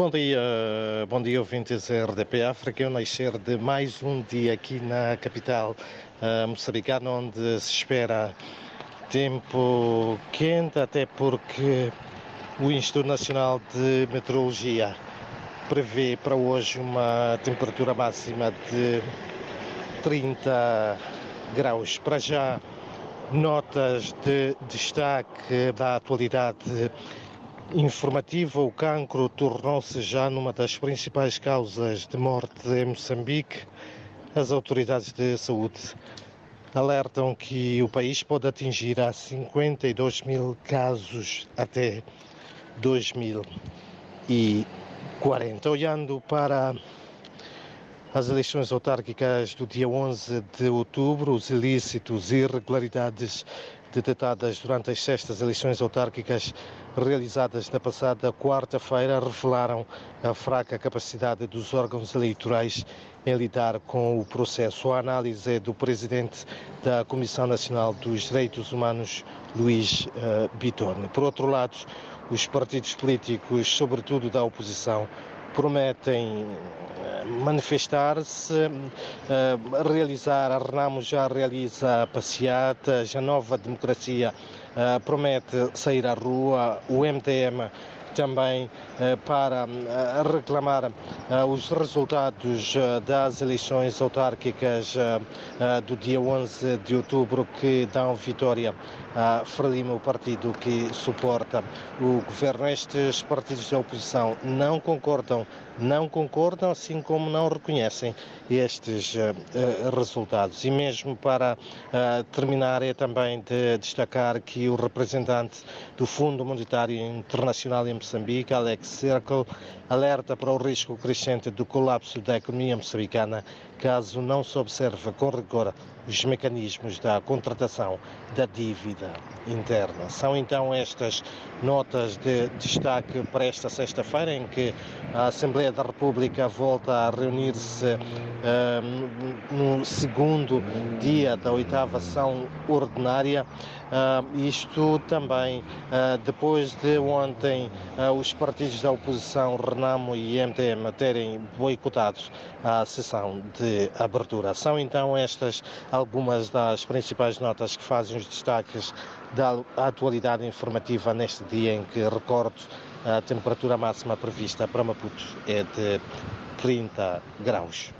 Bom dia, bom dia ouvintes RDP África. Eu nascer de mais um dia aqui na capital uh, moçambicana, onde se espera tempo quente, até porque o Instituto Nacional de Meteorologia prevê para hoje uma temperatura máxima de 30 graus. Para já, notas de destaque da atualidade informativa, o cancro tornou-se já numa das principais causas de morte em Moçambique. As autoridades de saúde alertam que o país pode atingir a 52 mil casos até 2040. Olhando para as eleições autárquicas do dia 11 de outubro, os ilícitos e irregularidades detectadas durante as sextas eleições autárquicas realizadas na passada quarta-feira revelaram a fraca capacidade dos órgãos eleitorais em lidar com o processo. A análise é do presidente da Comissão Nacional dos Direitos Humanos, Luís uh, Bitorne. Por outro lado, os partidos políticos, sobretudo da oposição, prometem eh, manifestar-se, eh, realizar, a Renamo já realiza passeatas, a nova democracia eh, promete sair à rua, o MTM também para reclamar os resultados das eleições autárquicas do dia 11 de outubro que dão vitória a Frelimo, o partido que suporta o governo. Estes partidos da oposição não concordam não concordam, assim como não reconhecem estes uh, resultados. E mesmo para uh, terminar, é também de destacar que o representante do Fundo Monetário Internacional em Moçambique, Alex Circle, alerta para o risco crescente do colapso da economia moçambicana caso não se observe com rigor os mecanismos da contratação da dívida interna. São então estas notas de destaque para esta sexta-feira, em que a Assembleia da República volta a reunir-se uh, no segundo dia da oitava ação ordinária. Uh, isto também uh, depois de ontem os partidos da oposição, Renamo e MTM, terem boicotado a sessão de abertura. São então estas algumas das principais notas que fazem os destaques da atualidade informativa neste dia em que, recordo, a temperatura máxima prevista para Maputo é de 30 graus.